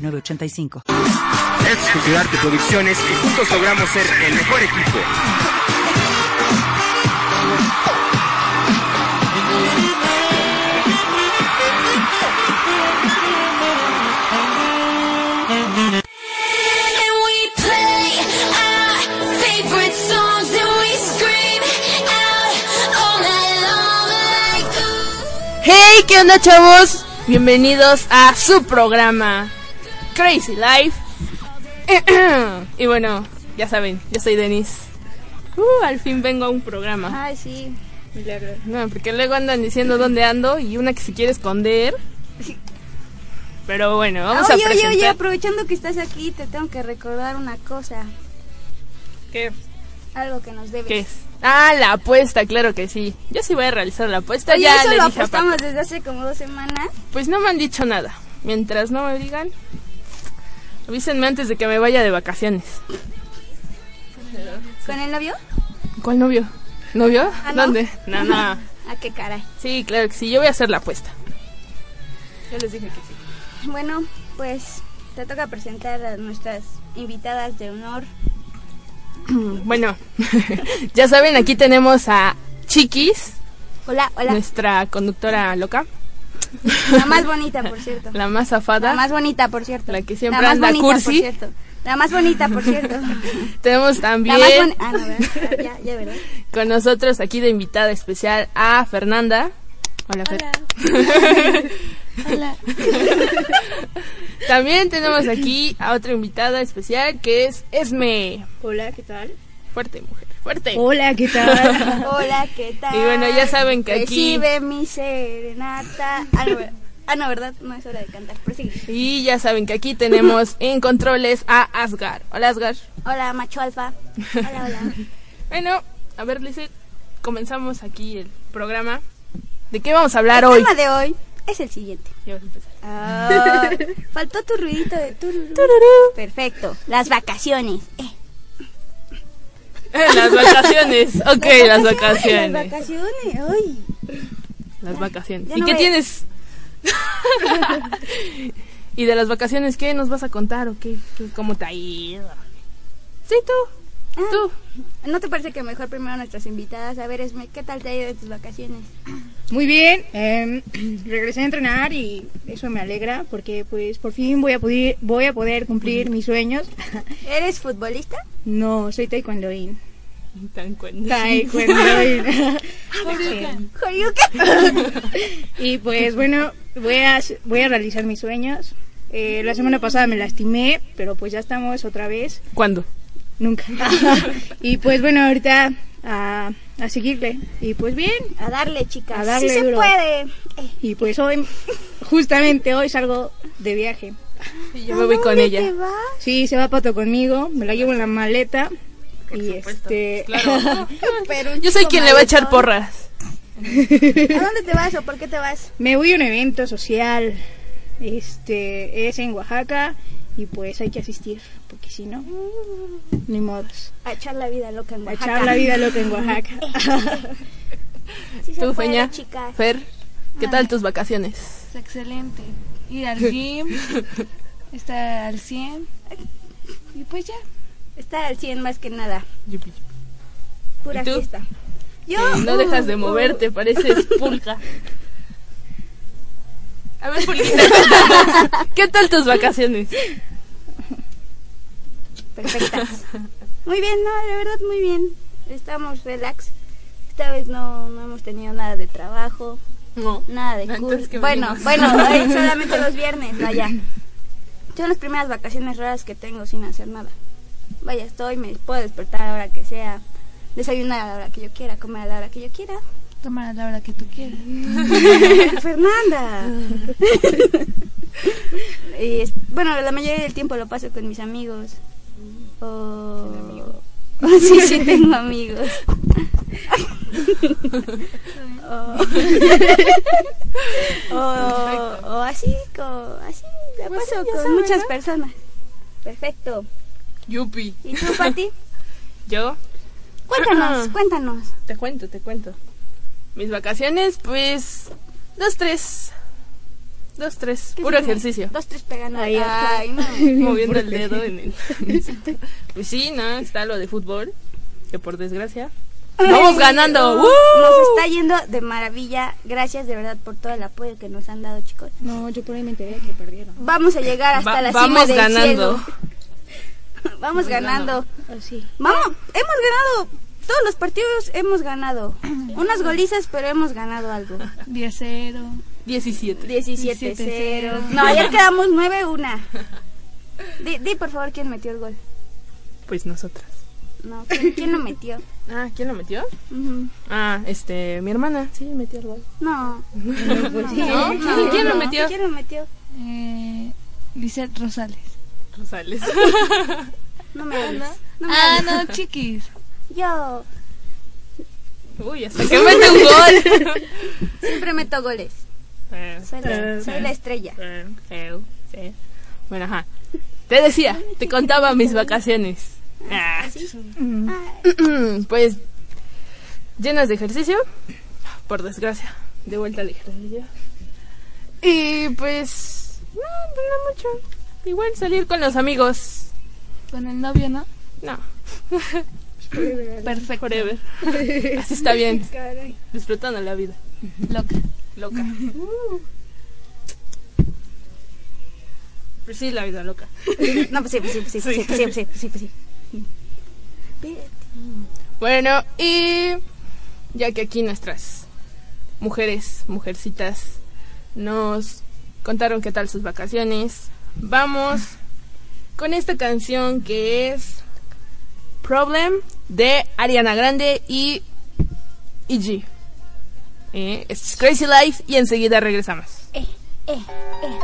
906985. Es Arte Producciones y juntos logramos ser el mejor equipo. Hey, ¿qué onda chavos? Bienvenidos a su programa Crazy Life. y bueno, ya saben, yo soy Denis. Uh, al fin vengo a un programa. Ay, sí. No, porque luego andan diciendo dónde ando y una que se quiere esconder. Pero bueno, vamos oye, a presentar. Oye, oye, aprovechando que estás aquí, te tengo que recordar una cosa. ¿Qué? Algo que nos debes. ¿Qué es? Ah, la apuesta, claro que sí. Yo sí voy a realizar la apuesta. Oye, ya eso le lo dije apostamos desde hace como dos semanas. Pues no me han dicho nada. Mientras no me digan, avísenme antes de que me vaya de vacaciones. ¿Con el novio? ¿Cuál novio? ¿Novio? Ah, ¿no? ¿Dónde? No, no. ¿A Ah, qué caray? Sí, claro que sí. Yo voy a hacer la apuesta. Ya les dije que sí. Bueno, pues te toca presentar a nuestras invitadas de honor. Bueno, ya saben, aquí tenemos a Chiquis, Hola, hola. nuestra conductora loca, La más bonita, por cierto. la más zafada. La más bonita, por cierto. La que siempre La más anda bonita, cursi. por cierto. La más bonita, por cierto. Tenemos La también más bonita. Ah, no. Ya, ya, ¿verdad? con nosotros aquí de invitada especial a Fernanda. Hola, Fer. Hola. También tenemos aquí a otra invitada especial que es Esme. Hola, ¿qué tal? Fuerte, mujer, fuerte. Hola, ¿qué tal? Hola, ¿qué tal? Y bueno, ya saben que aquí- Recibe mi serenata. Ah, no, ¿verdad? Ah, no, ¿verdad? No es hora de cantar. Prosigue. Y ya saben que aquí tenemos en controles a Asgar. Hola, Asgar. Hola, macho alfa. Hola, hola. Bueno, a ver, Lizeth, comenzamos aquí el programa. ¿De qué vamos a hablar El hoy? tema de hoy es el siguiente. Ya vas a empezar. Ah, faltó tu ruidito de tururú. Perfecto. Las vacaciones. Eh, las vacaciones. Ok, las Las vacaciones. vacaciones. Ay. Las vacaciones. ya ¿Y no qué tienes? ¿Y de las vacaciones qué nos vas a contar o qué? qué ¿Cómo te ha ido? Sí, tú. Ah, Tú. ¿No te parece que mejor primero nuestras invitadas? A ver, Esme, ¿qué tal te ha ido en tus vacaciones? Muy bien, em, regresé a entrenar y eso me alegra porque pues por fin voy a poder, voy a poder cumplir mis sueños. ¿Eres futbolista? No, soy taekwondoín. Taekwondoín. Horyuken. y pues bueno, voy a, voy a realizar mis sueños. Eh, la semana pasada me lastimé, pero pues ya estamos otra vez. ¿Cuándo? Nunca. y pues bueno, ahorita a, a seguirle. Y pues bien, A darle, chicas. A darle sí se duro. puede. Y pues hoy, justamente hoy salgo de viaje. Y yo me voy ¿a con ella. te vas? Sí, se va Pato conmigo, me la llevo en la maleta. y este. Pero un Yo soy quien le va a echar porras. ¿A dónde te vas o por qué te vas? me voy a un evento social. Este es en Oaxaca y pues hay que asistir, porque si no, ni modos. A echar la vida loca en A Oaxaca. echar la vida loca en Oaxaca. Sí se ¿Tú, puede, Feña? chicas. Fer, ¿qué tal tus vacaciones? Es excelente. Ir al gym, estar al 100 y pues ya. Estar al 100 más que nada. Pura ¿Y tú? fiesta. Yo. Que no dejas de uh, moverte, pareces pulga. A ver, Pulguita, ¿qué tal tus vacaciones? Perfectas. Muy bien, no, de verdad muy bien. Estamos relax. Esta vez no, no hemos tenido nada de trabajo, No. nada de. ¿qué Bueno, bueno, solamente los viernes, vaya. Son las primeras vacaciones raras que tengo sin hacer nada. Vaya, estoy, me puedo despertar a la hora que sea, desayunar a la hora que yo quiera, comer a la hora que yo quiera tomar a la hora que tú quieras. Fernanda. Y es- bueno, la mayoría del tiempo lo paso con mis amigos. O... sí, sí, tengo amigos. o... o, o así, co- así, la Pues paso con muchas ¿no? personas. Perfecto. Yupi. ¿Y tú, Pati? Yo Cuéntanos, cuéntanos. te cuento, te cuento. Mis vacaciones, pues. Dos, tres. Dos, tres. ¿Qué Puro ejercicio. Dos, tres pegando. Ay, Ay, no. Moviendo el dedo en el. Pues sí, ¿no? Está lo de fútbol. Que por desgracia. ¡Vamos ganando! ¡Uh! Nos está yendo de maravilla. Gracias de verdad por todo el apoyo que nos han dado, chicos. No, yo por ahí me enteré que perdieron. Vamos a llegar hasta Va- la vamos cima del ganando. cielo. Vamos ganando. Así. Vamos, hemos ganado. Todos los partidos hemos ganado. Unas golizas, pero hemos ganado algo. 10-0. 17. 17-0. 17-0. No, ayer quedamos 9-1. Di, di, por favor quién metió el gol. Pues nosotras. No, ¿quién, quién lo metió? Ah, ¿quién lo metió? Ah, este, mi hermana. Sí, metió el gol. No. ¿No? ¿Quién lo metió? ¿Quién lo metió? Eh, Lisette Rosales. Rosales. No me hables. Ah, hables. no, chiquis. Yo Uy, hasta que mete un gol. siempre meto goles. Soy la, soy la estrella. Sí. Bueno, ajá. Te decía, te contaba mis vacaciones. Ah. Ay, Pues llenas de ejercicio, por desgracia, de vuelta al ejercicio. Y pues, no, pues no mucho. Igual salir con los amigos. Con el novio, ¿no? No, Perfecto. Forever. Así está bien. Disfrutando la vida. Loca. Loca. Pues sí, la vida loca. No, pues sí, pues sí, pues sí, sí, pues sí, pues sí, pues sí, pues sí. Bueno, y ya que aquí nuestras mujeres, mujercitas, nos contaron qué tal sus vacaciones, vamos con esta canción que es Problem de Ariana Grande y EG. Eh, es Crazy Life y enseguida regresamos. Eh, eh, eh.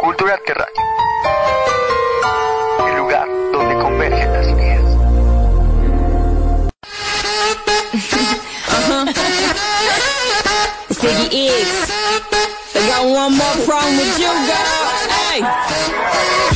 Cultura Terráquea. El lugar donde convergen las ideas. Ziggy X. I got one more problem with you, girl. Hey.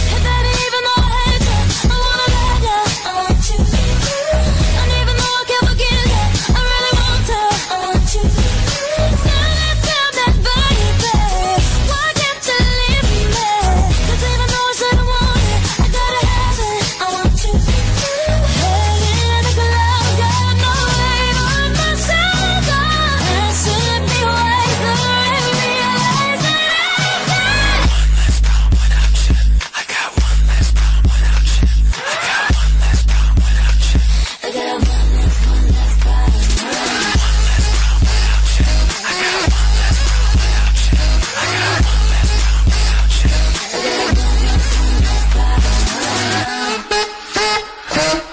Huh?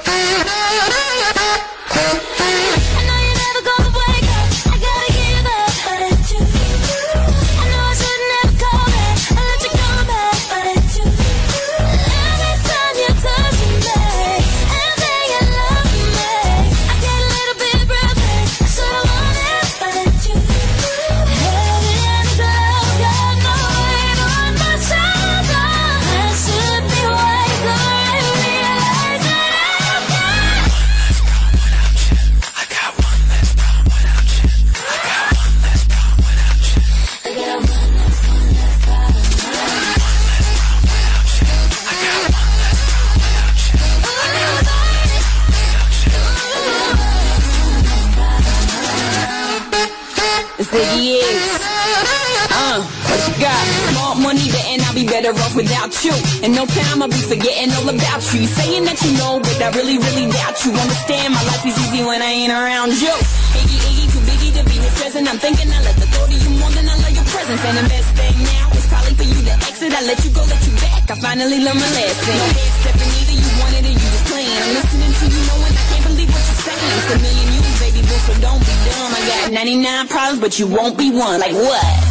but you won't be one. Like what?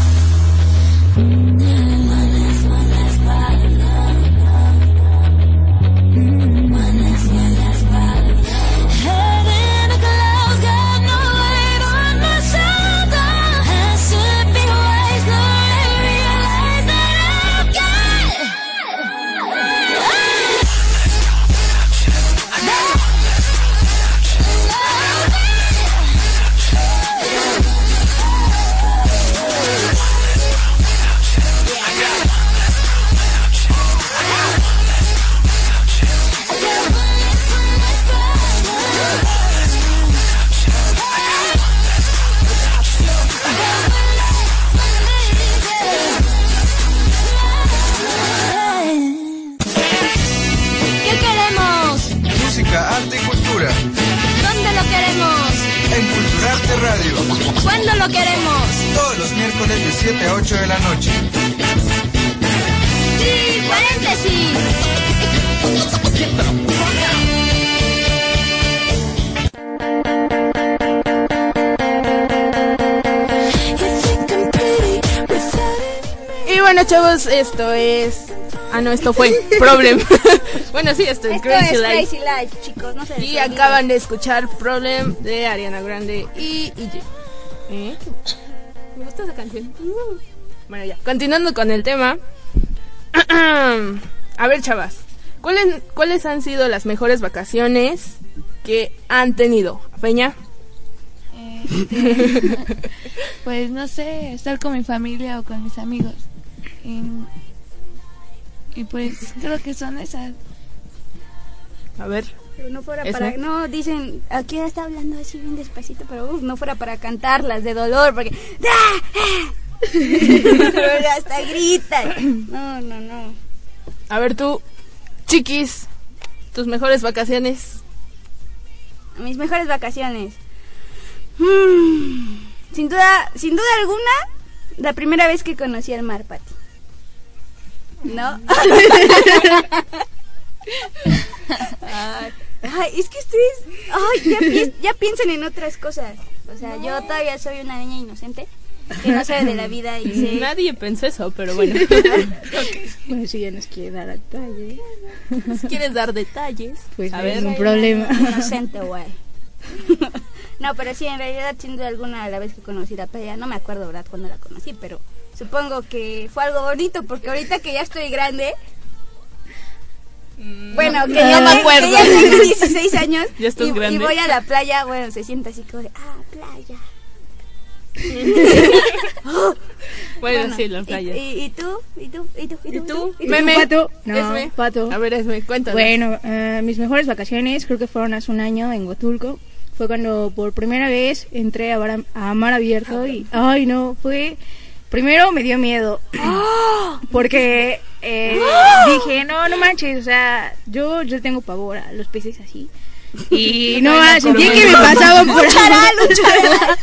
Esto fue Problem. bueno, sí, esto es Esto Crazy es Life. Crazy Life, chicos. No se les Y acaban de escuchar Problem de Ariana Grande y EJ. ¿Eh? Me gusta esa canción. Bueno, ya. Continuando con el tema. A ver, chavas. ¿Cuáles, ¿Cuáles han sido las mejores vacaciones que han tenido? Peña. Este, pues no sé, estar con mi familia o con mis amigos. Y, y pues creo que son esas. A ver. Pero no fuera para. No, dicen. Aquí está hablando así bien despacito, pero uf, no fuera para cantarlas de dolor, porque. ¡Ah! Pero hasta gritan. No, no, no. A ver tú, chiquis, tus mejores vacaciones. Mis mejores vacaciones. Mm, sin duda, sin duda alguna, la primera vez que conocí el mar, Pati. ¿No? Ay, ay, es que ustedes ay, ya, pi- ya piensan en otras cosas. O sea, yo todavía soy una niña inocente que no sabe de la vida y sé... Nadie pensó eso, pero bueno. Bueno, si ya nos quiere dar detalle, Si quieres dar detalles, pues a ver. ningún problema. Inocente, güey. no, pero sí, en realidad, sin duda alguna, la vez que conocí la playa, no me acuerdo, ¿verdad?, cuando la conocí, pero supongo que fue algo bonito, porque ahorita que ya estoy grande, bueno, que, no ya me acuerdo. que ya tengo 16 años Ya y, grande. y voy a la playa, bueno, se siente así como de, ah, playa. Bueno, sí, la y- playa. Y, y tú? ¿Y tú? ¿Y tú? ¿Y tú? ¿Y tú? ¿Y Meme. Pato, no, Esme. Pato. A ver, Esme, cuéntanos. Bueno, eh, mis mejores vacaciones creo que fueron hace un año en Huatulco. Fue cuando por primera vez entré a, bar- a mar abierto y, ay no, fue... Primero me dio miedo porque eh, dije, no, no manches, o sea, yo, yo tengo pavor a los peces así. Y no, ah, sentía que me pasaban por charal.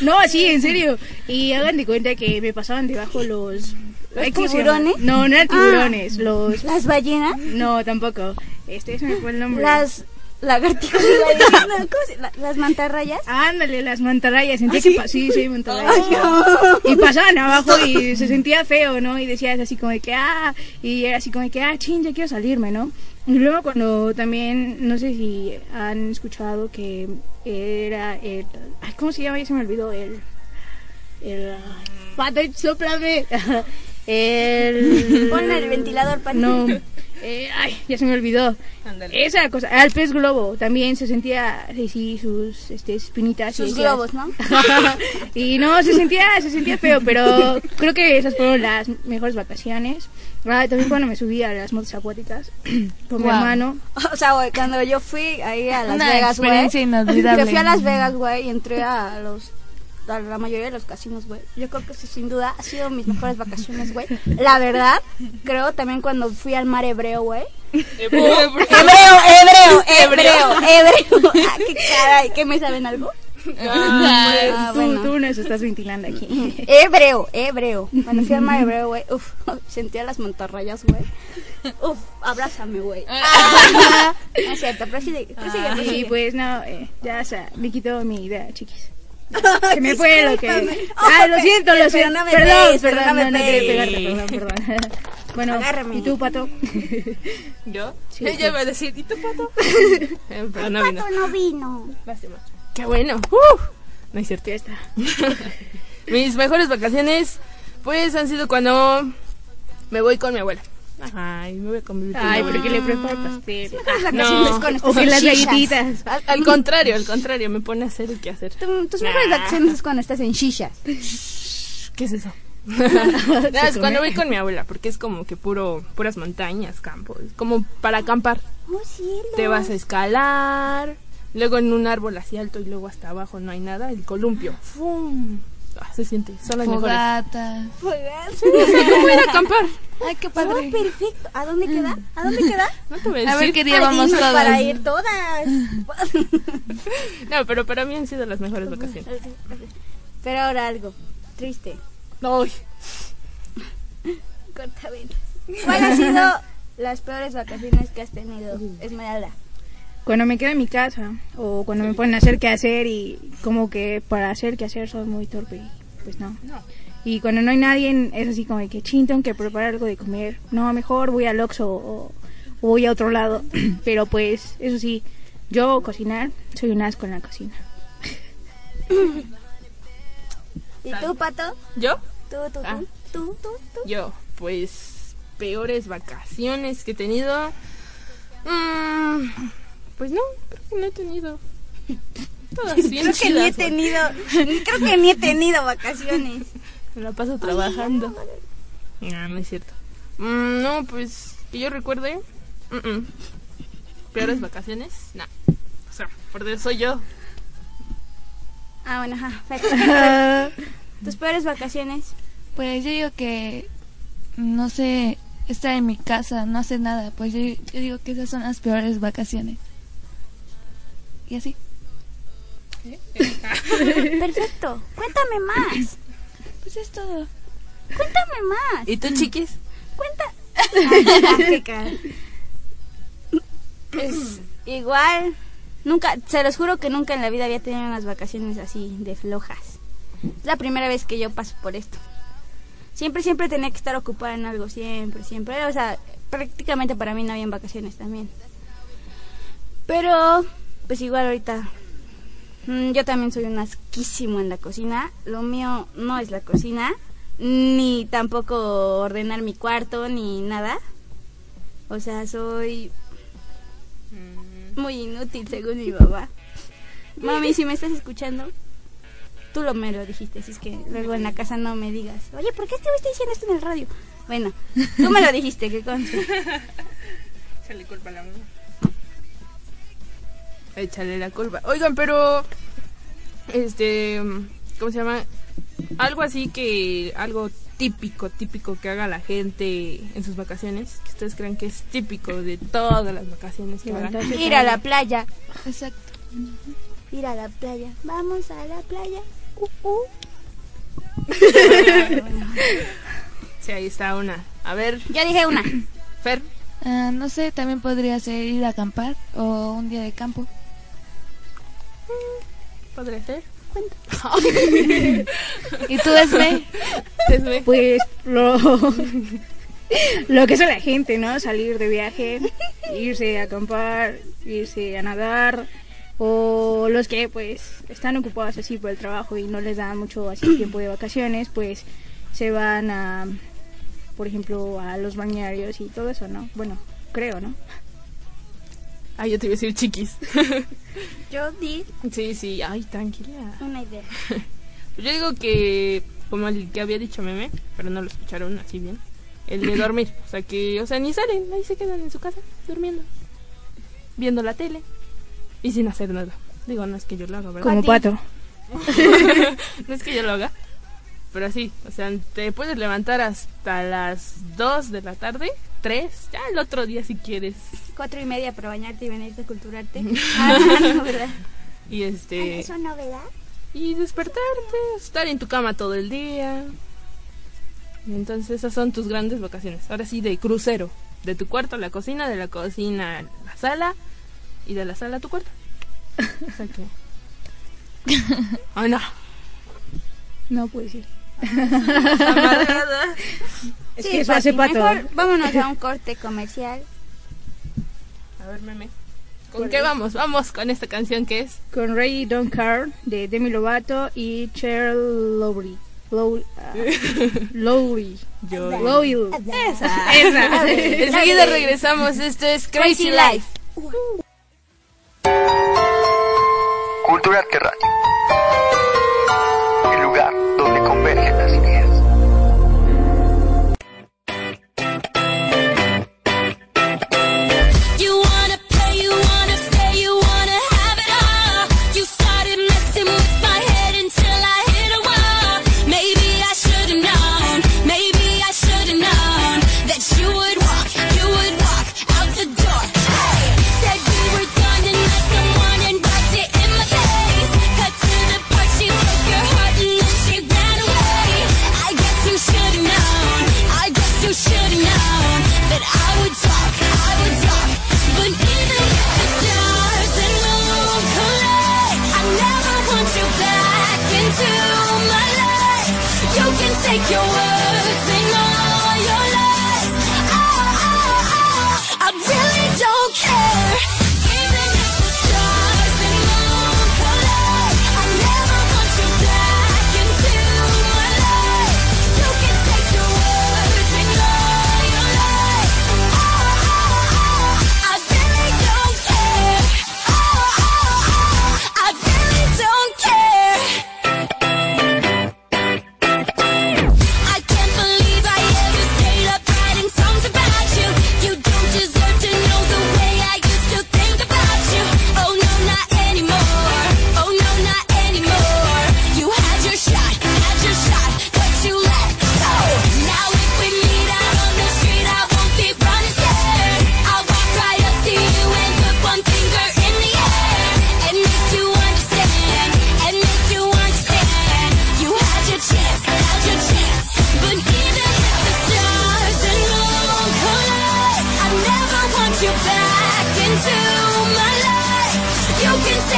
No, así, en serio. Y hagan de cuenta que me pasaban debajo los... ¿Los ay, ¿cómo se llama? tiburones? No, no eran Ah. tiburones, los... ¿Las ballenas? No, tampoco. Este, ese me fue el nombre. Las lagartijas. No, ¿cómo se- la- las mantarrayas. Ándale, las mantarrayas. Sentía ¿Ah, que sí? pa- sí, sí, mantarrayas. No. Y pasaban abajo y se sentía feo, ¿no? Y decías así como de que, ah, y era así como de que, ah, chin, ya quiero salirme, ¿no? Y luego cuando también, no sé si han escuchado que era el, ay, ¿cómo se llama? Ya se me olvidó, el, el, pato, soplame. El... Ponle el ventilador, Pati. No, eh, ay, ya se me olvidó. Ándale. Esa cosa, al pez globo también se sentía sí, sus este, espinitas. y Sus globos, ¿no? y no, se sentía, se sentía feo, pero creo que esas fueron las mejores vacaciones. Ah, también cuando me subí a las motos acuáticas con mi Wow. hermano. O sea, güey, cuando yo fui ahí a Las Una Vegas, güey. Que fui a Las Vegas, güey, y entré a los a la mayoría de los casinos, güey. Yo creo que eso sin duda ha sido mis mejores vacaciones, güey. La verdad, creo también cuando fui al mar hebreo, güey. Hebreo, hebreo, hebreo, hebreo. Ah, qué caray, ¿qué me saben algo? Ah, tú, bueno. tú nos estás ventilando aquí. Hebreo, hebreo. Cuando fui al mar hebreo, güey, uf, sentía las montarrayas, güey. Uf, abrázame, güey. Ah. No es cierto, pero sí, Ah, sí, pues no, eh, ya o sea, me quitó mi idea, chiquis. Se me fue lo que. Discúlpame. Ah, lo Oh, siento, lo siento. Perdón, perdón, no no, me no quería pegues. pegarte, perdón, perdón. Bueno, Agárrame. ¿y tú, pato? ¿Yo? Sí, Ella sí. iba a decir, ¿y tu pato? Eh, pero no vino. no vino. Qué bueno. ¡Uh! No. Ya está. Mis mejores vacaciones, pues, han sido cuando me voy con mi abuela. Ay, me voy a convivir con mi Ay, porque le preparo pastel. Mejores vacaciones No. con O las galletitas. Al, al contrario, al contrario, me pone a hacer el que hacer. Tu- tus mejores Nah. vacaciones es cuando estás en shishas. ¿Qué es eso? No, es cuando voy con mi abuela, porque es como que puro, puras montañas, campos, como para acampar. Oh. Te vas a escalar, luego en un árbol así alto y luego hasta abajo no hay nada, el columpio. ¡Fum! Ah, se siente, son las mejores. Fogata. ¿Cómo ir a acampar? Ay, qué padre. perfecto. ¿A dónde queda? ¿A dónde queda? No te voy a A ver decir. qué día vamos Ay, todos. Para ir todas. No, pero para mí han sido las mejores vacaciones. Pero ahora algo triste. Ay, Cortavenas. ¿Cuál ha sido las peores vacaciones que has tenido, Esmeralda? Cuando me quedo en mi casa o cuando me ponen a hacer qué hacer y como que para hacer qué hacer soy muy torpe, y pues no. Y cuando no hay nadie es así como que chin, tengo que preparar algo de comer. No, mejor voy al Oxxo o, o voy a otro lado. Pero pues, eso sí, yo cocinar soy un asco en la cocina. ¿Y tú, Pato? ¿yo? ¿Tú, tú, tú? Ah. ¿Tú, tú, tú? Yo, pues, peores vacaciones que he tenido. Mm, pues no, creo que no he tenido. Todas bien Creo que ni he tenido, creo que ni he tenido vacaciones. Me la paso trabajando. No, no es cierto. Mm, no, pues, que yo recuerde. mm, mm. Peores vacaciones, no. O sea, por eso soy yo. Ah, bueno, ajá. ¿Tus peores vacaciones? Pues yo digo que, no sé, estar en mi casa, no hacer nada. Pues yo, yo digo que esas son las peores vacaciones. Y así. Perfecto. Cuéntame más. Pues es todo. Cuéntame más. ¿Y tú, chiquis? Cuenta. Pues igual, nunca, se los juro que nunca en la vida había tenido unas vacaciones así de flojas. Es la primera vez que yo paso por esto. Siempre, siempre tenía que estar ocupada en algo, siempre, siempre. O sea, prácticamente para mí no habían vacaciones también. Pero, pues igual ahorita, mm, yo también soy un asquísimo en la cocina. Lo mío no es la cocina, ni tampoco ordenar mi cuarto, ni nada. O sea, soy muy inútil según mi mamá. Mami, si me estás escuchando, tú lo me lo dijiste, así es que luego en la casa no me digas, oye, ¿por qué te estoy diciendo esto en el radio? Bueno, tú me lo dijiste, que conste. Échale culpa a la mamá. Échale la culpa. Oigan, pero. Este. ¿Cómo se llama? Algo así que. Algo típico, típico que haga la gente en sus vacaciones. Que ustedes crean que es típico de todas las vacaciones que hagan. Levantarse Ir a la playa, Exacto. ir a la playa, vamos a la playa. Uh, uh. Sí, ahí está una. A ver, Yo dije una. Fer. Ah, no sé, también podría ser ir a acampar o un día de campo. ¿Podría ser? ¿Y tú, Esme? Esme. Pues lo, lo que es la gente, ¿no? Salir de viaje, irse a acampar, irse a nadar, o los que pues están ocupados así por el trabajo y no les dan mucho así tiempo de vacaciones, pues se van a, por ejemplo, a los bañarios y todo eso, ¿no? Bueno, creo, ¿no? Ay, yo te iba a decir chiquis. Yo di sí, sí, ay, tranquila. una idea. Yo digo que, como el que había dicho Meme, pero no lo escucharon así bien, el de dormir. O sea, que, o sea, ni salen, ahí se quedan en su casa, durmiendo, viendo la tele y sin hacer nada. Digo, no es que yo lo haga, ¿verdad? Como pato. no es que yo lo haga, pero sí, o sea, te puedes levantar hasta las 2 de la tarde, 3, ya el otro día si quieres. Cuatro y media para bañarte y venirte a culturarte. Ah, no, ¿verdad? Y este. ¿Es una novedad? Y despertarte, estar en tu cama todo el día. Y entonces esas son tus grandes vacaciones. Ahora sí, de crucero. De tu cuarto a la cocina, de la cocina a la sala y de la sala a tu cuarto. O sea que... ¡Ay, no! No puede ser. Amargada. Es Sí, que eso hace pato. mejor vámonos a un corte comercial. A ver, meme. ¿Con qué vamos? Vamos con esta canción que es. Con Ray Don't Care de Demi Lovato y Cheryl Lowry. Low, ah, Lowry. Yo. Lowry. Esa. Esa. Enseguida regresamos. Esto es Crazy Life. Cultura Terráquea. El lugar donde convergen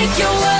You can take your words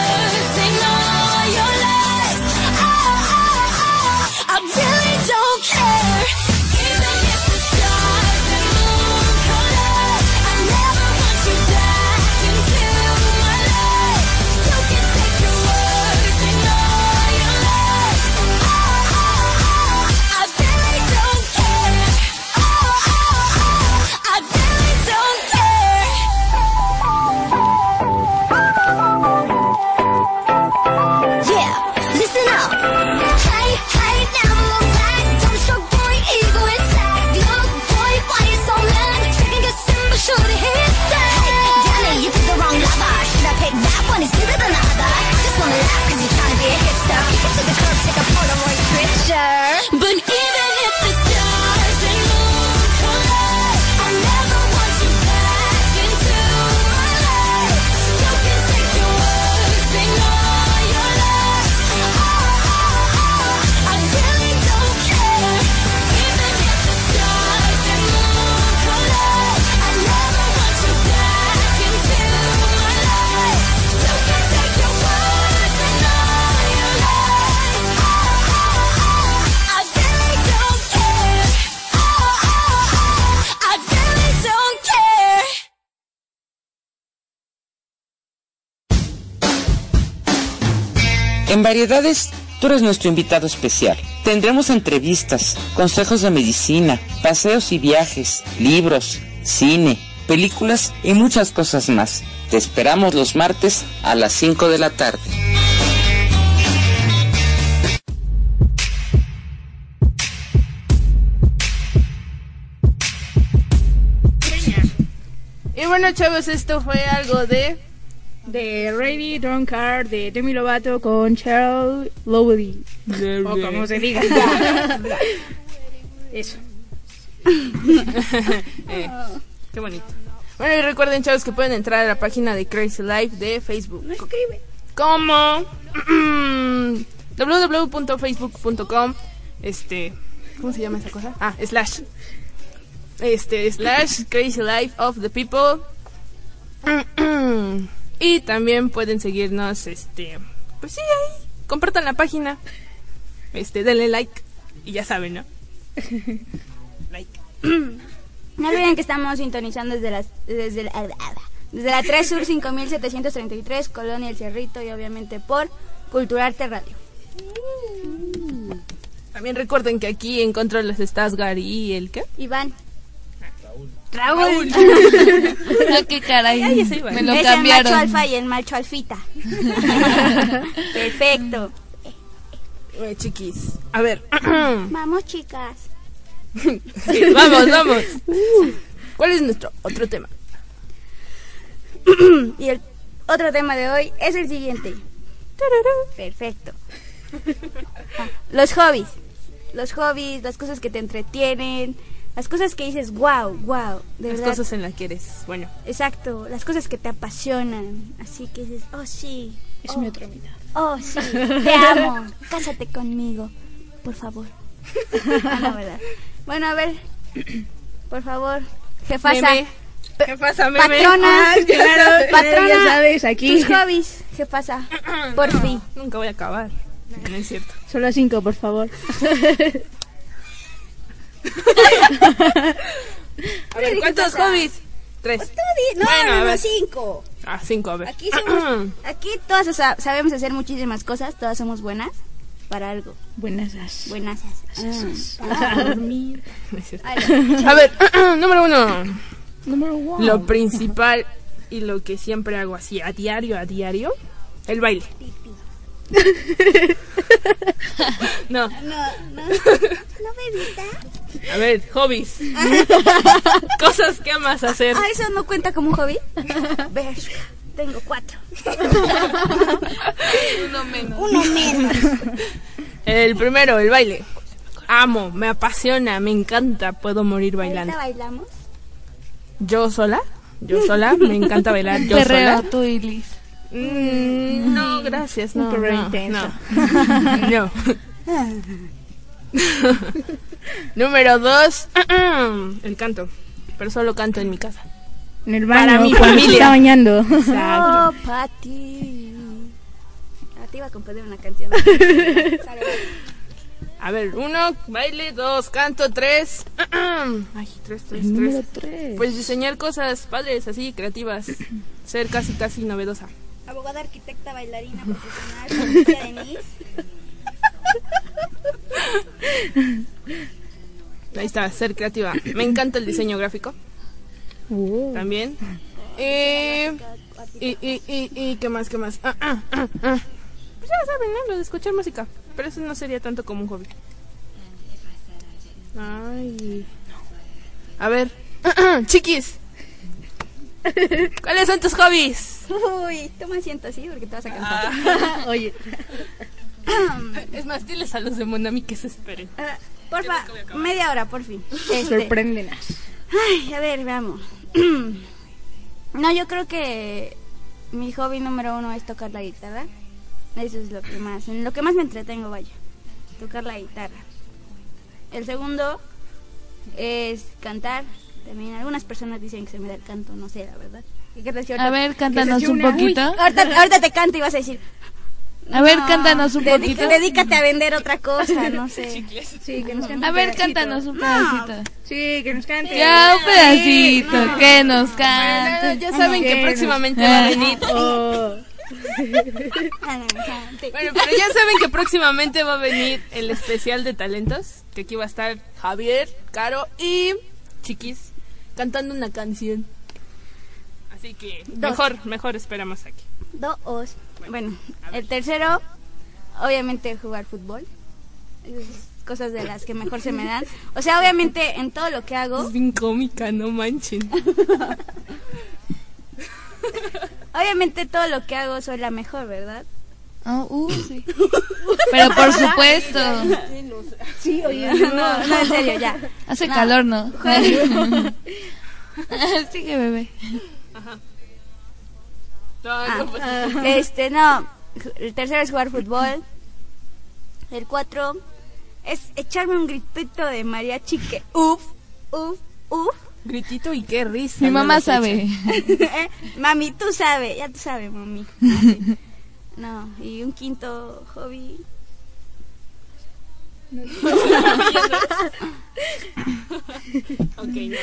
En Variedades, tú eres nuestro invitado especial. Tendremos entrevistas, consejos de medicina, paseos y viajes, libros, cine, películas y muchas cosas más. Te esperamos los martes a las 5 de la tarde. Y bueno, chavos, esto fue algo de. De Ready Don't Care de Demi Lovato con Cheryl Lowry. O como se diga. Eso. Eh, qué bonito. Bueno, y recuerden, chavos, que pueden entrar a la página de Crazy Life de Facebook. como www.facebook.com este ¿cómo se llama esa cosa? Ah, slash este slash crazy life of the people y también pueden seguirnos este pues sí ahí compartan la página este denle like y ya saben no like No olviden que estamos sintonizando desde las desde la, desde la 3 Sur 5733, Colonia El Cerrito y obviamente por Culturarte Radio. también recuerden que aquí en controles estás Gary y el qué Iván. Raúl. Ah, qué caray. Ay. Me lo es cambiaron. el macho alfa y el macho alfita. Perfecto. Chiquis a ver Vamos, chicas. Sí, vamos vamos ¿cuál es nuestro otro tema? y el otro tema de hoy es el siguiente. Perfecto. Los hobbies. Los hobbies, las cosas que te entretienen, las cosas que dices, wow, wow, de las verdad. cosas en las que eres bueno Exacto, las cosas que te apasionan. Así que dices, oh sí. Es oh, mi otra mitad. Oh sí, te amo. Cásate conmigo, por favor. Ah, no, ¿verdad? Bueno, a ver, por favor, jefasa. Meme. ¿Qué pasa, meme? Patrona, Ah, claro, patrona, ya sabes, aquí. tus hobbies, jefasa, por fin. nunca voy a acabar no es cierto Solo cinco, por favor. A ver ¿cuántos hobbies? tres No, Bueno, a no, no, ver. cinco. ah cinco a ver Aquí somos, aquí todas sa- sabemos hacer muchísimas cosas, todas somos buenas para algo, Buenas as. buenas. Ah. dormir no a ver número uno Número one. Lo principal y lo que siempre hago así a diario, a diario, el baile. no, No, no, no, bebita. a ver, hobbies. Cosas que amas hacer. Ah, ¿eso no cuenta como un hobby? Ver, tengo cuatro. Uno menos. Uno menos. El primero, el baile. Amo, me apasiona, me encanta, puedo morir bailando. bailamos. Yo sola, yo sola, me encanta bailar yo Perreo, sola. tú y Liz. Mm, no, gracias, no, no, intenso. no. No. Número dos, el canto. Pero solo canto en mi casa. En el Para baño. mi cuando se familia. está bañando. Exacto. Oh, Pati. Ah, te iba a componer una canción. Sale. A ver, uno, baile, dos, canto, tres. Ay, tres, tres, Número tres. tres. Pues diseñar cosas padres, así, creativas. Ser casi, casi novedosa. Abogada, arquitecta, bailarina, profesional, Denise. Ahí está, ser creativa. Me encanta el diseño gráfico Oh. también. Eh, y, y, y, y, ¿qué más, qué más? Ah, ah, ah, ah. Pues ya saben, ¿no? Lo de escuchar música. Pero eso no sería tanto como un hobby. Ay. A ver. Chiquis. ¿Cuáles son tus hobbies? Uy, toma asiento así porque te vas a cansar. Oye, Es más, diles a los de Monami que se esperen. Ah, porfa, media hora, por fin. Este, sorpréndenos. Ay, a ver, veamos. no, yo creo que mi hobby número uno es tocar la guitarra. Eso es lo que más, en lo que más me entretengo, vaya. Tocar la guitarra. El segundo es cantar. También algunas personas dicen que se me da el canto, no sé, la verdad. ¿Y qué tal si ahorita- A ver, cántanos un una- poquito. Ahorita, ahorita te canto y vas a decir. A ver, "No, cántanos un dedica- poquito. Dedícate a vender otra cosa, no sé. Sí, que nos cante A ver, pedacito. cántanos un pedacito. Sí, que nos cante. Ya, un pedacito. no. Que nos Bueno, cante. ya saben que que próximamente nos- va a venir. Oh. Bueno, pero ya saben que próximamente va a venir el especial de talentos. Que aquí va a estar Javier, Caro y Chiquis cantando una canción. Así que Dos. mejor, mejor esperamos aquí. Dos. Bueno, el tercero, obviamente jugar fútbol. Cosas de las que mejor se me dan. O sea, obviamente en todo lo que hago, Es bien cómica, no manchen. obviamente todo lo que hago soy la mejor, ¿verdad? Oh, uh, sí. Pero por supuesto. Sí, oye, No, no, en serio, ya. Hace No. calor, ¿no? Sigue, bebé. Pues, Este, no. el tercero es jugar fútbol. El cuatro es echarme un gritito de mariachi que uf, uf, uf. Gritito y qué risa. Mi mamá sabe. Eh, mami, tú sabes, ya tú sabes, mami. No, y un quinto hobby. ok, no.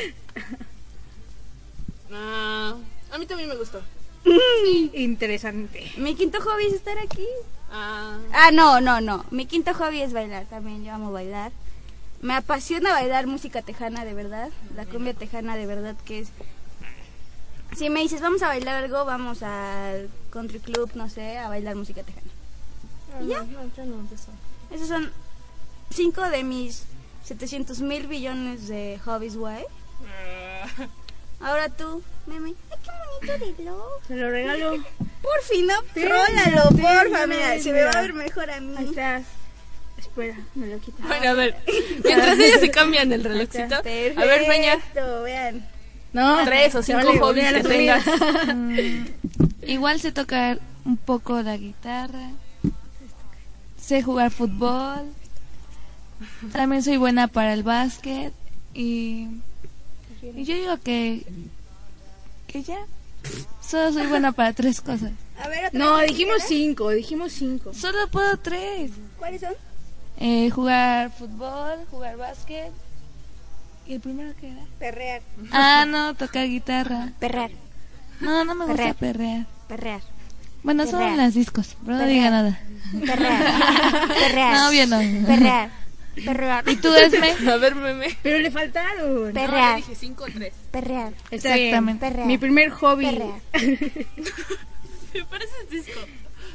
Ah, a mí también me gustó. Interesante. Mi quinto hobby es estar aquí. Ah, Ah, no, no, no. Mi quinto hobby es bailar también. Yo amo bailar. Me apasiona bailar música tejana de verdad. La cumbia tejana de verdad que es... Si me dices, vamos a bailar algo, vamos al country club, no sé, a bailar música tejana. ¿Y ya? no, yo no. Esos son cinco de mis 700 mil billones de hobbies, guay. Ahora tú, meme. Ay, qué bonito reloj. Se lo regalo. Por fin, no, Sí, rólalo, sí, porfa, sí, mira, se me va a ver mejor a mí. Ahí está. Espera, me lo quito. Bueno, a ver. Mientras ellas se cambian el relojcito. A ver. Perfecto, vean. No, Tres o cinco vale, hobbies que tengas. Mm, igual sé tocar un poco la guitarra. Sé jugar fútbol. También soy buena para el básquet. Y, y yo digo que. que ya. Solo soy buena para tres cosas. A ver, otra No, vez, dijimos ¿quieres? cinco, dijimos cinco. Solo puedo tres. ¿Cuáles son? Eh, jugar fútbol, jugar básquet. ¿Y el primero qué era? Perrear. Ah, no, tocar guitarra. Perrear. No, no me gusta Perrear. perrear. Perrear. Bueno, son Perrear. las discos, pero no Perrear. diga nada. Perrear. Perrear. No, bien, no. Perrear. Perrear. ¿Y tú, Esme? A ver, meme. Pero le faltaron. No, Perrear. dije cinco o tres. Perrear. Está bien. Exactamente. Perrear. Mi primer hobby. Perrear. Me pareces disco.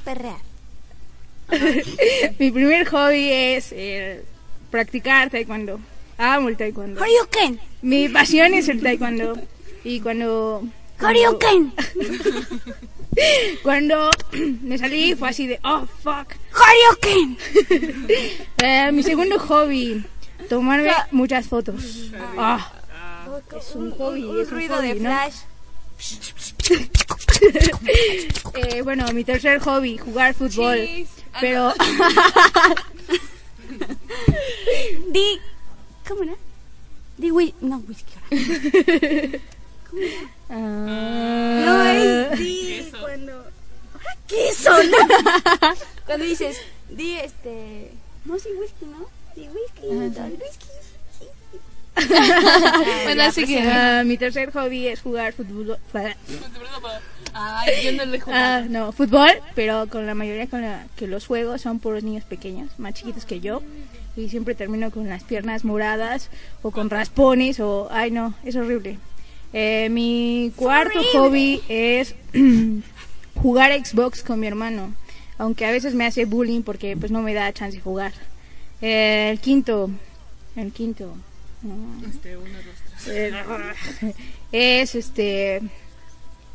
Perrear. Mi primer hobby es eh, practicar taekwondo. Amo el taekwondo. Horyuken. Mi pasión es el taekwondo. Y cuando... Horyuken. Cuando me salí fue así de, oh, fuck. Horyuken. Eh, mi segundo hobby, tomarme muchas fotos. Ah, es un hobby, Un es un ruido hobby, de ¿no? flash. Eh, bueno, mi tercer hobby, jugar fútbol. Pero Di. ¿Cómo era? Di No, whisky. Ah, No es di cuando. ¿Qué son? cuando dices, di este. No, sí, whisky, ¿no? Di whisky. da whisky. Bueno, así que. ah, mi tercer hobby es jugar fútbol. Ay, yo no le juego. Ah, no, fútbol, pero con la mayoría con la que los juegos son puros niños pequeños, más chiquitos que yo. Y siempre termino con las piernas moradas o con raspones o... Ay, no, es horrible. Eh, mi cuarto hobby es jugar Xbox con mi hermano, aunque a veces me hace bullying porque pues no me da chance de jugar. Eh, el quinto, el quinto, no, Este, uno, dos, tres. eh, es este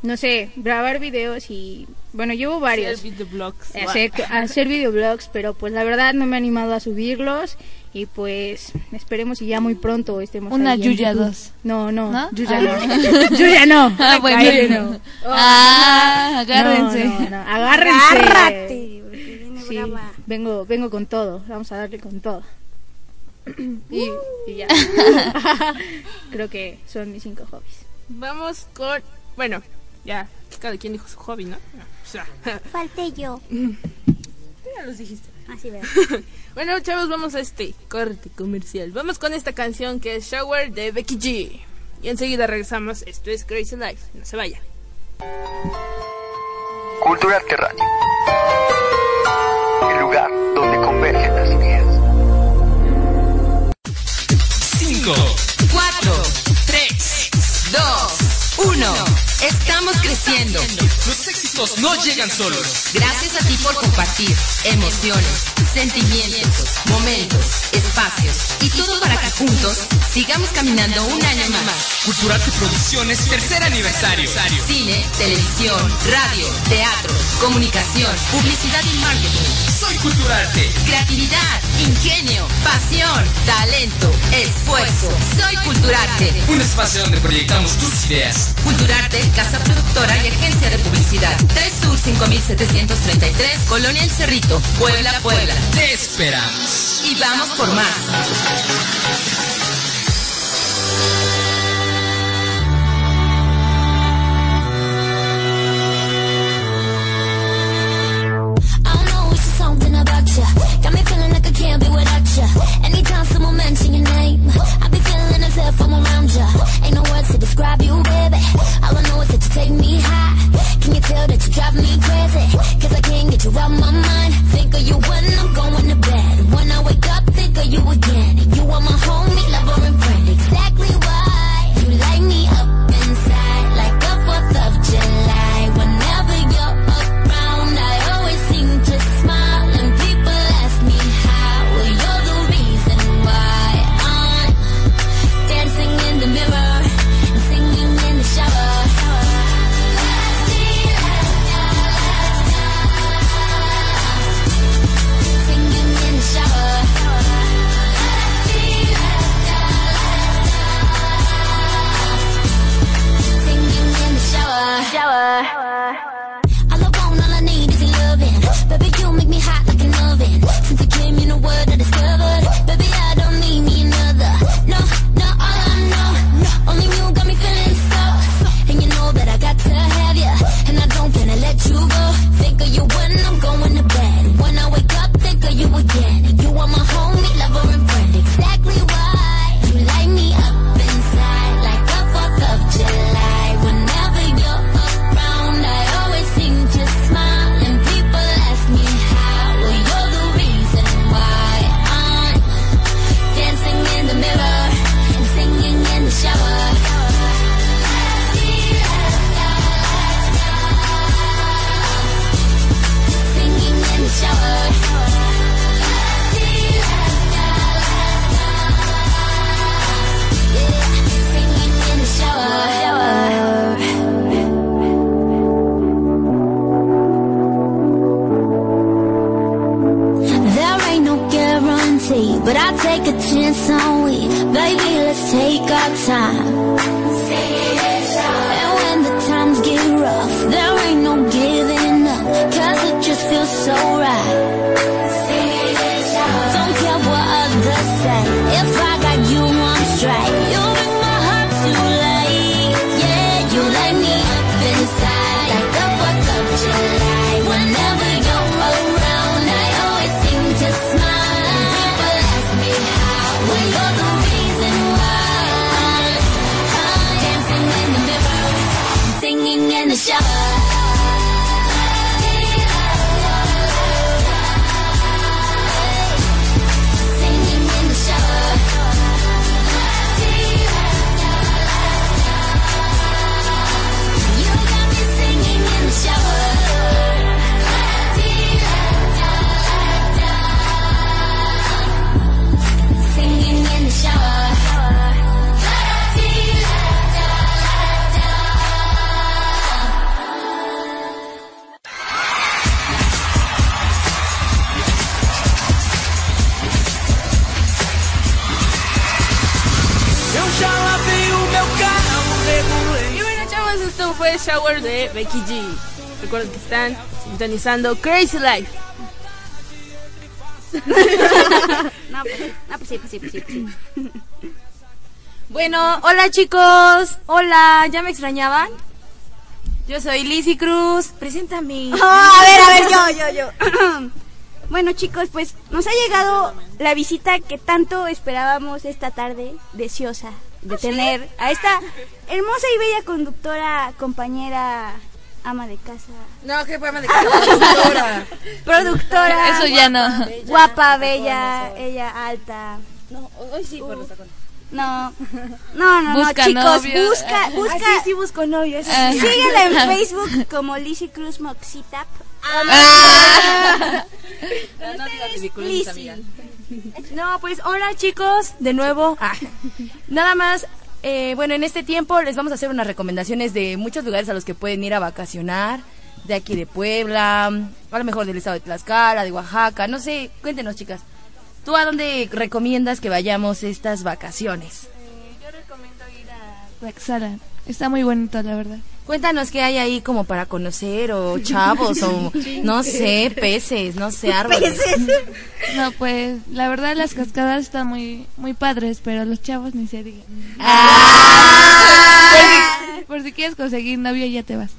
no sé grabar videos y bueno llevo varios Hacer videoblogs. hacer, hacer videoblogs pero pues la verdad no me he animado a subirlos y pues esperemos y ya muy pronto estemos Una Yuya YouTube. 2. no no ¿No? Yuya Ah. no Yuya no Ah, bueno. Ay, no. Ah, agárrense. No, no, no, agárrense Agárrate, porque viene Sí, brava. vengo vengo con todo vamos a darle con todo y, y ya creo que son mis cinco hobbies Vamos con. Bueno, ya. Cada quien dijo su hobby, ¿no? O sea, Falté yo. ya los dijiste. Así veo. Bueno, chavos, vamos a este corte comercial. Vamos con esta canción que es Shower de Becky G. Y enseguida regresamos. Esto es Crazy Life. No se vaya. Cultura Terráqueo. El lugar donde convergen las ideas. 5, 4, 3, 2, 1. Estamos creciendo. Los éxitos no llegan solos. Gracias a ti por compartir emociones, sentimientos, momentos, espacios y todo para que juntos sigamos caminando un año más. Culturarte Producciones, tercer aniversario. Cine, televisión, radio, teatro, comunicación, publicidad y marketing. Soy Culturarte. Creatividad, ingenio, pasión, talento, esfuerzo. Soy Culturarte. Un espacio donde proyectamos tus ideas. Culturarte, casa productora y agencia de publicidad. 3 Sur 5733, Colonia El Cerrito, Puebla, Puebla. Te esperamos. Y vamos por más. I don't know, it's just something about you. Got me feeling like I can't be without you. Anytime someone mention your name, I be feeling as if I'm around you. Ain't no words to describe you, baby. Take me high. Can you tell that you drive me crazy? Cause I can't get you out my mind. Think of you when I'm going to bed. When I wake up, think of you again. You are my homie, lover, and friend. Exactly why Shower de Becky G. Recuerden que están sintonizando Crazy Life. No, pues, no, pues sí, pues sí, pues sí, pues sí. Bueno, hola chicos. Hola, ¿ya me extrañaban? Yo soy Lizzy Cruz. Preséntame. Ah, a ver, a ver, yo, yo, yo. bueno, chicos, pues nos ha llegado la visita que tanto esperábamos esta tarde, deseosa de tener a esta hermosa y bella conductora, compañera, ama de casa. No, que fue ama de casa. Productora. Productora. Eso ya no. Guapa, bella, ella alta. No, hoy sí, por los tacones. No, no, no, Busca no, chicos, novio. busca, busca. Ah, sí, sí, busco novio. eso Ah. sí. Síguela en Facebook como Lizzy Cruz Moxitap. Ah. No, no digas Lizzy. amiga. No, pues hola chicos, de nuevo. Ah, nada más eh, bueno, en este tiempo les vamos a hacer unas recomendaciones de muchos lugares a los que pueden ir a vacacionar. De aquí de Puebla, a lo mejor del estado de Tlaxcala, de Oaxaca, no sé, cuéntenos chicas. ¿Tú a dónde recomiendas que vayamos estas vacaciones? Yo recomiendo ir a. Está muy bonito, la verdad. Cuéntanos qué hay ahí como para conocer, o chavos, o no sé, peces, no sé, árboles. No, pues la verdad las cascadas están muy muy padres, pero los chavos ni se digan. Por, si, por si quieres conseguir novio ya te vas.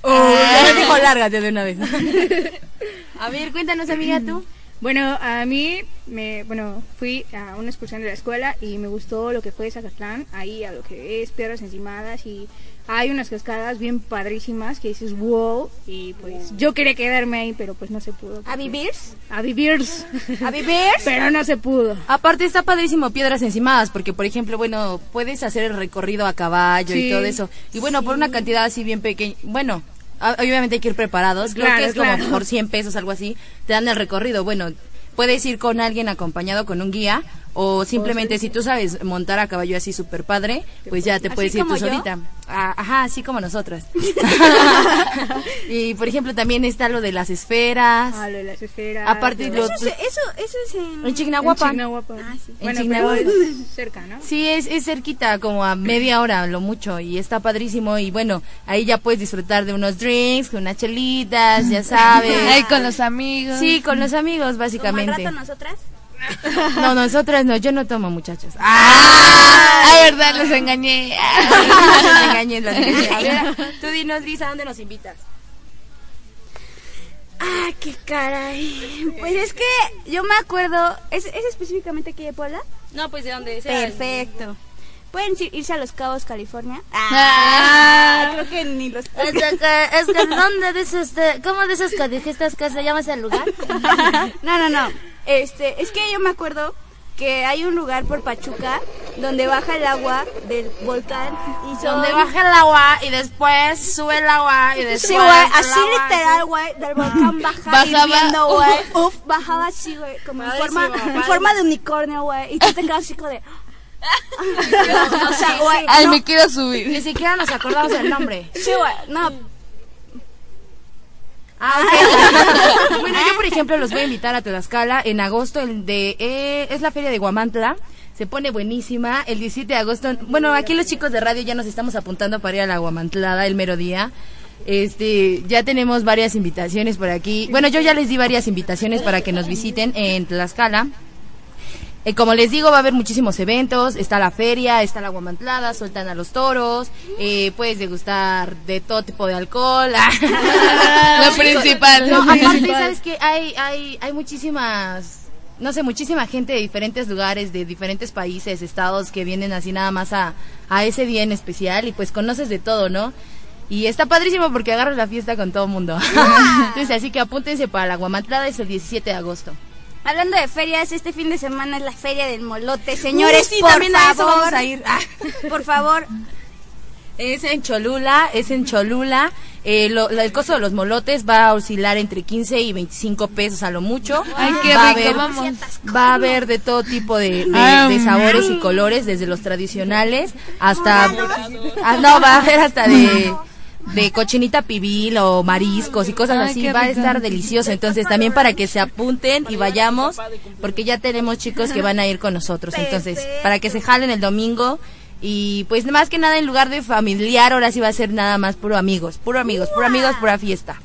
Oh, ya me dijo lárgate de una vez. A ver, cuéntanos amiga tú. Bueno, a mí, me, bueno, fui a una excursión de la escuela y me gustó lo que fue Zacatlán, ahí a lo que es Piedras Encimadas y hay unas cascadas bien padrísimas que dices wow y pues yo quería quedarme ahí pero pues no se pudo. ¿A vivir? A vivir. ¿A vivir? pero no se pudo. Aparte está padrísimo Piedras Encimadas porque por ejemplo, bueno, puedes hacer el recorrido a caballo y todo eso. Y bueno, por una cantidad así bien pequeña, bueno, obviamente hay que ir preparados, creo Claro, que es como por 100 pesos algo así, te dan el recorrido. Bueno, puedes ir con alguien acompañado con un guía o simplemente si tú sabes montar a caballo así súper padre, pues ya te ¿Así puedes ir tú yo? solita. Ah, ajá, así como nosotras. y por ejemplo también está lo de las esferas. Ah, lo de las esferas. Aparte de- lo- Eso, es- eso, eso es en... En Chignahuapan. En Chignahuapan. Ah, sí. En Bueno, Chignahuapan. pero es cerca, ¿no? Sí, es, es cerquita, como a media hora, lo mucho, y está padrísimo. Y bueno, ahí ya puedes disfrutar de unos drinks, con unas chelitas, ya sabes. Ahí con los amigos. Sí, con los amigos, Como al básicamente. rato nosotras. No, nosotras no, yo no tomo, muchachos. Ah, verdad, les engañé. Las engañé, las engañé. A ver, tú dinos, Lisa, ¿a dónde nos invitas? Ah, qué caray. Pues es que yo me acuerdo. ¿Es, es específicamente aquí de Puebla? No, pues de dónde Perfecto. ¿Pueden ir- irse a Los Cabos, California? Ah. creo que ni los. Es de que, es de dónde dices, ¿cómo dices que dijiste que se llama ese lugar? no, no, no. Este, es que yo me acuerdo que hay un lugar por Pachuca donde baja el agua del volcán y son... Donde baja el agua y después sube el agua y después. Sí, güey, así agua, literal, güey, del volcán baja Bajaba, hirviendo, uf, güey. Uf, bajaba así, güey, como en forma, en padrísimo. forma de unicornio, güey. Y tú te quedas así como de... o sea, güey, Ay, no, me quiero subir. Ni siquiera nos acordamos del nombre. sí, güey, no, Ah, bueno, yo por ejemplo los voy a invitar a Tlaxcala en agosto, el de eh, es la feria de Guamantla. Se pone buenísima el 17 de agosto. Bueno, aquí los chicos de radio ya nos estamos apuntando para ir a la Guamantlada el mero día. Este, ya tenemos varias invitaciones por aquí. Bueno, yo ya les di varias invitaciones para que nos visiten en Tlaxcala. Eh, como les digo, va a haber muchísimos eventos. Está la feria, está la guamantlada, sueltan a los toros. Eh, puedes degustar de todo tipo de alcohol. Lo principal. No, aparte. ¿sabes que Hay, hay, hay muchísimas, no sé, muchísima gente de diferentes lugares, de diferentes países, estados, que vienen así nada más a, a ese día en especial y pues conoces de todo, ¿no? Y está padrísimo porque agarras la fiesta con todo el mundo. Entonces, así que apúntense para la guamantlada, es el 17 de agosto. Hablando de ferias, este fin de semana es la feria del molote, señores, sí, por también a favor. eso vamos a ir. Ah. Por favor, Es en Cholula, es en Cholula. Eh, lo- lo- el costo de los molotes va a oscilar entre 15 y 25 pesos a lo mucho. Ay, qué va rico, a haber, vamos. Va a haber de todo tipo de, de- Ah, de sabores y colores, desde los tradicionales hasta... Ah, no, va a haber hasta de, de cochinita pibil o mariscos y cosas Ay, así. Va a estar delicioso. Entonces también para que se apunten y vayamos, porque ya tenemos chicos que van a ir con nosotros. Entonces, para que se jalen el domingo. Y pues más que nada en lugar de familiar, ahora sí va a ser nada más puro amigos, puro amigos, puro amigos, pura fiesta.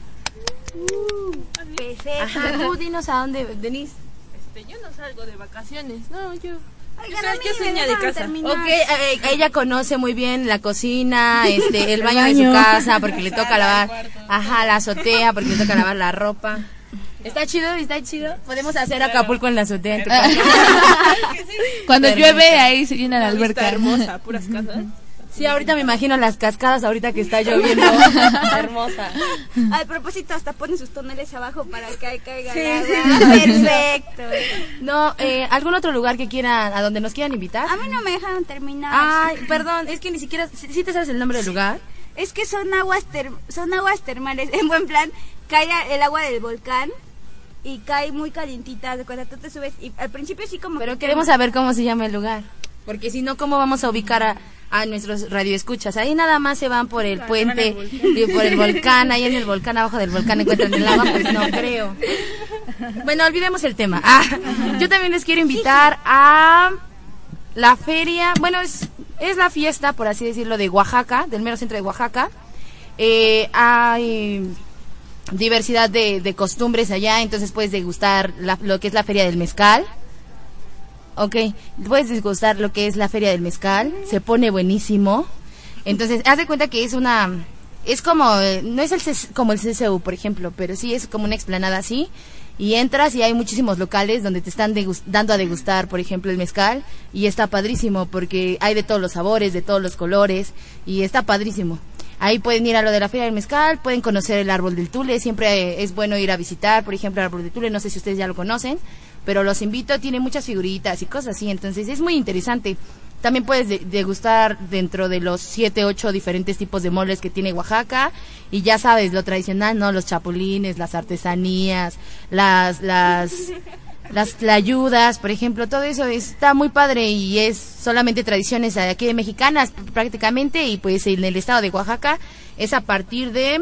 tú dinos a dónde, Denise. Este, yo no salgo de vacaciones, no, yo. Oigan, soy- me niña de casa. Ok, eh, ella conoce muy bien la cocina, este, el baño de su casa porque le toca lavar, ajá, la azotea porque le toca lavar la ropa. ¿Está chido? ¿Está chido? Podemos hacer Acapulco en la azotea. en tu casa. Cuando llueve, ahí se llena la Está alberca. hermosa, puras casas. Sí, ahorita me imagino las cascadas ahorita que está lloviendo. Hermosa. Al propósito, hasta ponen sus toneles abajo para que ahí caiga Sí, el sí, agua. sí. Perfecto. No, eh, ¿algún otro lugar que quieran, a donde nos quieran invitar? A mí no me dejaron terminar. Ay, perdón, es que ni siquiera, ¿sí te sabes el nombre del lugar? Es que son aguas ter- son aguas termales. En buen plan, cae el agua del volcán y cae muy calientita. De cuando tú te subes y al principio sí como Pero que queremos saber cómo se llama el lugar. Porque si no, ¿cómo vamos a ubicar a, a nuestros radioescuchas. Ahí nada más se van por el puente y por el volcán, ahí en el volcán, abajo del volcán encuentran el agua, pues no creo. Bueno, olvidemos el tema. Ah, yo también les quiero invitar a la feria, bueno, es, es la fiesta, por así decirlo, de Oaxaca, del mero centro de Oaxaca. Eh, hay diversidad de, de costumbres allá, entonces puedes degustar la- lo que es la feria del mezcal. Ok, puedes degustar lo que es la feria del mezcal, se pone buenísimo. Entonces, haz de cuenta que es una, es como, no es el como el CCU, por ejemplo, pero sí es como una explanada así. Y entras y hay muchísimos locales donde te están dando a degustar, por ejemplo, el mezcal. Y está padrísimo porque hay de todos los sabores, de todos los colores. Y está padrísimo. Ahí pueden ir a lo de la Feria del Mezcal, pueden conocer el árbol del Tule, siempre es bueno ir a visitar, por ejemplo, el árbol del Tule, no sé si ustedes ya lo conocen, pero los invito, tiene muchas figuritas y cosas así, entonces es muy interesante. También puedes de- degustar dentro de los siete, ocho diferentes tipos de moles que tiene Oaxaca y ya sabes, lo tradicional, ¿no? Los chapulines, las artesanías, las, las, las tlayudas, por ejemplo, todo eso está muy padre y es solamente tradiciones aquí de mexicanas prácticamente y pues en el estado de Oaxaca es a partir de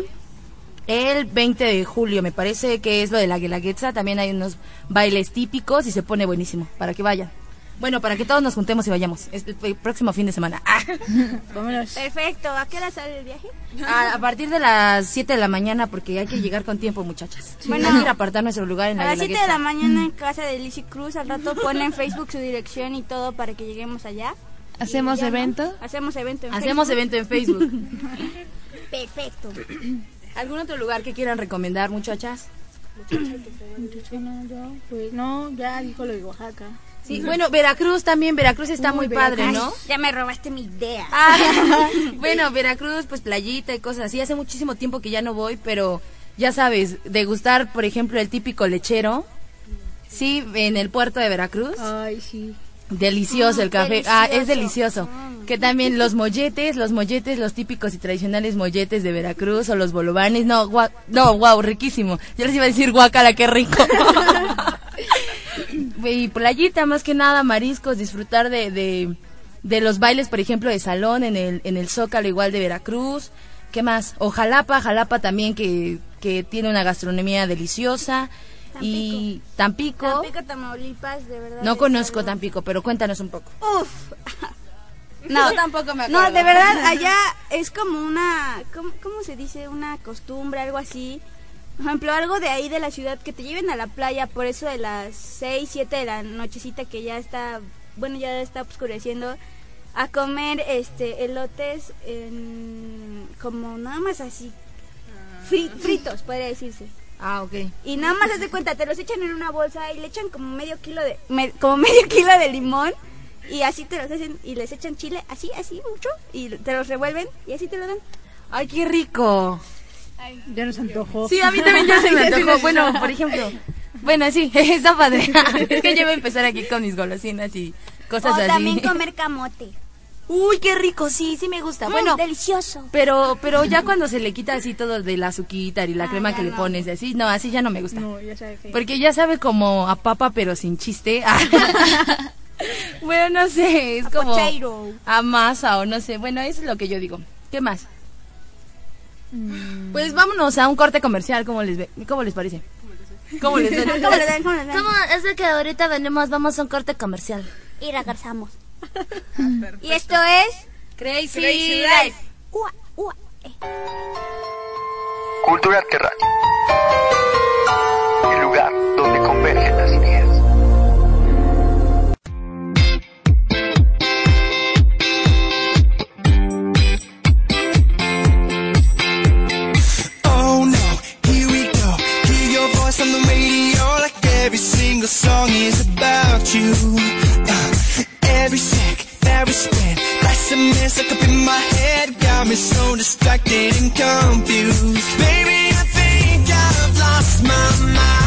el 20 de julio, me parece que es lo de la Guelaguetza, también hay unos bailes típicos y se pone buenísimo para que vayan. Bueno, para que todos nos juntemos y vayamos. Es el próximo fin de semana. Ah. Perfecto. ¿A qué hora sale el viaje? A, a partir de las 7 de la mañana porque hay que llegar con tiempo, muchachas. Bueno. hay que ir a apartar nuestro lugar en A la las 7 de la mañana en casa de Lizzy Cruz. Al rato pone en Facebook su dirección y todo para que lleguemos allá. ¿Hacemos evento? Hacemos evento en Hacemos Facebook. evento en Facebook. Perfecto. ¿Algún otro lugar que quieran recomendar, muchachas? Pues no, ya dijo lo de Oaxaca. Sí, bueno, Veracruz también, Veracruz está Uy, muy padre, Ay, ¿no? Ya me robaste mi idea. Ah, bueno, Veracruz, pues playita y cosas así. Hace muchísimo tiempo que ya no voy, pero ya sabes, degustar, por ejemplo, el típico lechero. Sí, en el puerto de Veracruz. Ay, sí. Delicioso Mm, el café. Ah, es delicioso. delicioso. Que también los molletes, los molletes, los típicos y tradicionales molletes de Veracruz o los bolovanes. No, gua- no, wow, riquísimo. Yo les iba a decir guacala, qué rico. y playita, más que nada, mariscos, disfrutar de, de, de los bailes, por ejemplo, de salón en el, en el Zócalo igual de Veracruz. ¿Qué más? O Jalapa, Jalapa también que, que tiene una gastronomía deliciosa. Y Tampico. Tampico, Tamaulipas, de verdad. No conozco algo- Tampico, pero cuéntanos un poco. Uf. No, Yo tampoco me No, acuerdo. de verdad, allá es como una, ¿cómo, cómo se dice? Una costumbre, algo así. Por ejemplo, algo de ahí de la ciudad que te lleven a la playa por eso de las 6, 7 de la nochecita que ya está, bueno, ya está oscureciendo, a comer este elotes en, como nada más así, fri- fritos, podría decirse. Ah, ok. Y nada más haz de cuenta, te los echan en una bolsa y le echan como medio kilo de, me- como medio kilo de limón y así te los hacen y les echan chile, así, así mucho y te los revuelven y así te lo dan. Ay, qué rico. Ya nos antojó. Sí, a mí también ya se me antojó. Bueno, por ejemplo. Bueno, sí, está padre. es que yo voy a empezar aquí con mis golosinas y cosas o así. también comer camote. Uy, qué rico, sí, sí me gusta. Mm, Bueno, delicioso. pero pero ya cuando se le quita así todo de la azuquita y la Ah, crema que le pones y así, no, así ya no me gusta. No, ya sabe que. Porque ya sabe como a papa pero sin chiste. bueno, no sé, es A como potato. a masa o no sé. Bueno, eso es lo que yo digo. ¿Qué más? Mm. Pues vámonos a un corte comercial, ¿cómo les ve? ¿Cómo les parece? ¿Cómo les ¿Cómo le dan? ¿Cómo le dan? ¿Cómo? Es de que ahorita venimos, vamos a un corte comercial. Y regresamos. Y esto es Crazy, Crazy Life. Life. Ua, ua, eh. Cultura Radio. El lugar donde convergen las ideas. Oh no, here we go. Hear your voice on the radio like every single song is about you. Every sec, every spin, that's a mess like in my head. Got me so distracted and confused. Baby, I think I've lost my mind.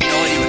responsibility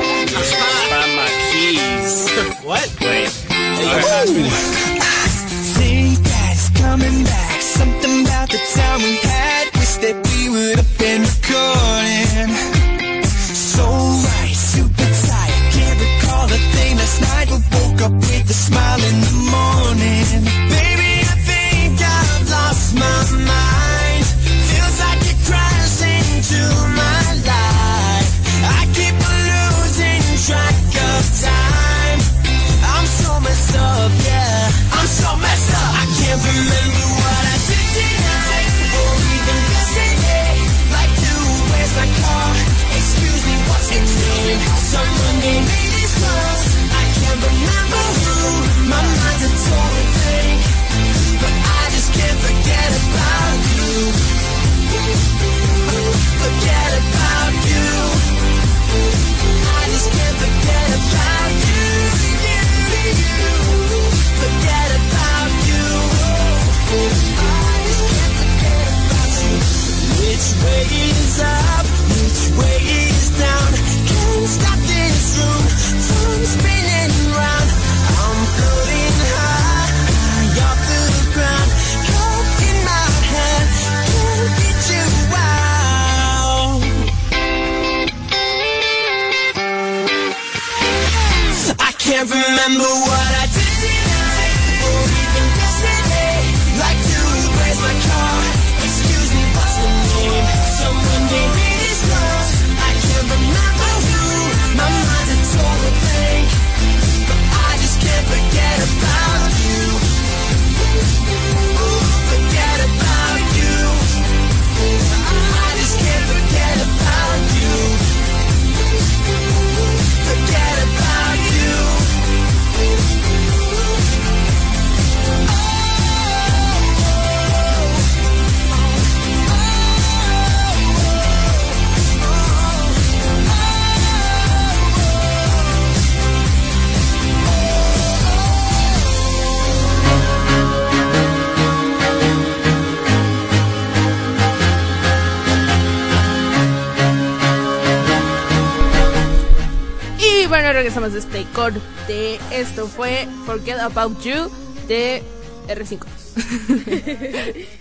Esto fue Forget About You de R5.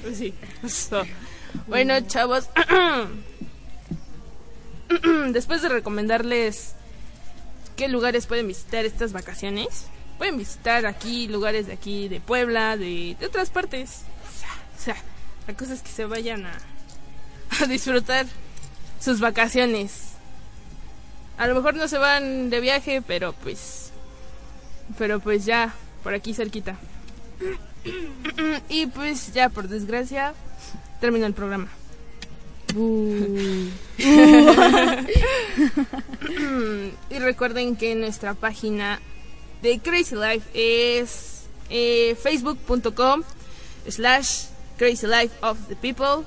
Pues sí, eso. Bueno, chavos. Después de recomendarles qué lugares pueden visitar estas vacaciones, pueden visitar aquí lugares de aquí, de Puebla, de, de otras partes. O sea, o sea, la cosa es que se vayan a, a disfrutar sus vacaciones. A lo mejor no se van de viaje, pero pues. Pero pues ya, por aquí cerquita. y pues ya, por desgracia, terminó el programa. y recuerden que nuestra página de Crazy Life es eh, facebook.com slash Crazy Life of the People.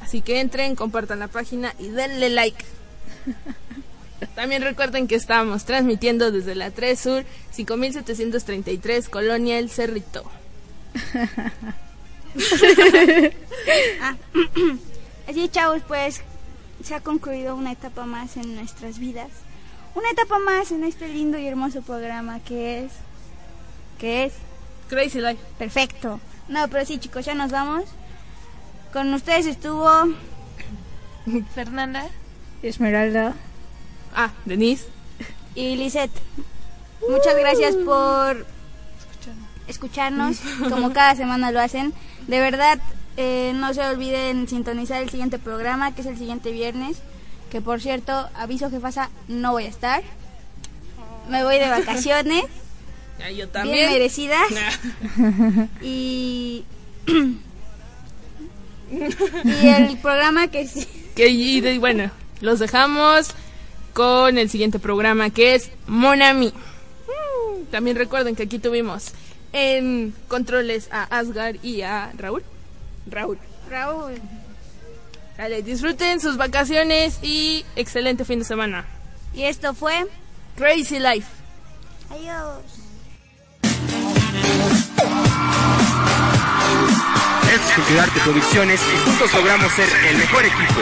Así que entren, compartan la página y denle like. También recuerden que estamos transmitiendo desde la 3 Sur 5733 Colonia El Cerrito. Ah, Así, chavos, pues se ha concluido una etapa más en nuestras vidas. Una etapa más en este lindo y hermoso programa que es. que es. Crazy Life. Perfecto. No, pero sí, chicos, ya nos vamos. Con ustedes estuvo. Fernanda. Esmeralda. Ah, Denise. Y Lisette. Muchas gracias por escucharnos, como cada semana lo hacen. De verdad, eh, no se olviden sintonizar el siguiente programa, que es el siguiente viernes. Que por cierto, aviso jefasa, no voy a estar. Me voy de vacaciones. Ya, yo Bien también. merecidas. y. y el programa que sí. Que, y bueno, los dejamos con el siguiente programa que es Monami. Mm, También recuerden que aquí tuvimos en controles a Asgar y a Raúl. Raúl. Raúl. Dale, disfruten sus vacaciones y excelente fin de semana. Y esto fue Crazy Life. Adiós. Es Culturarte Producciones y juntos logramos ser el mejor equipo.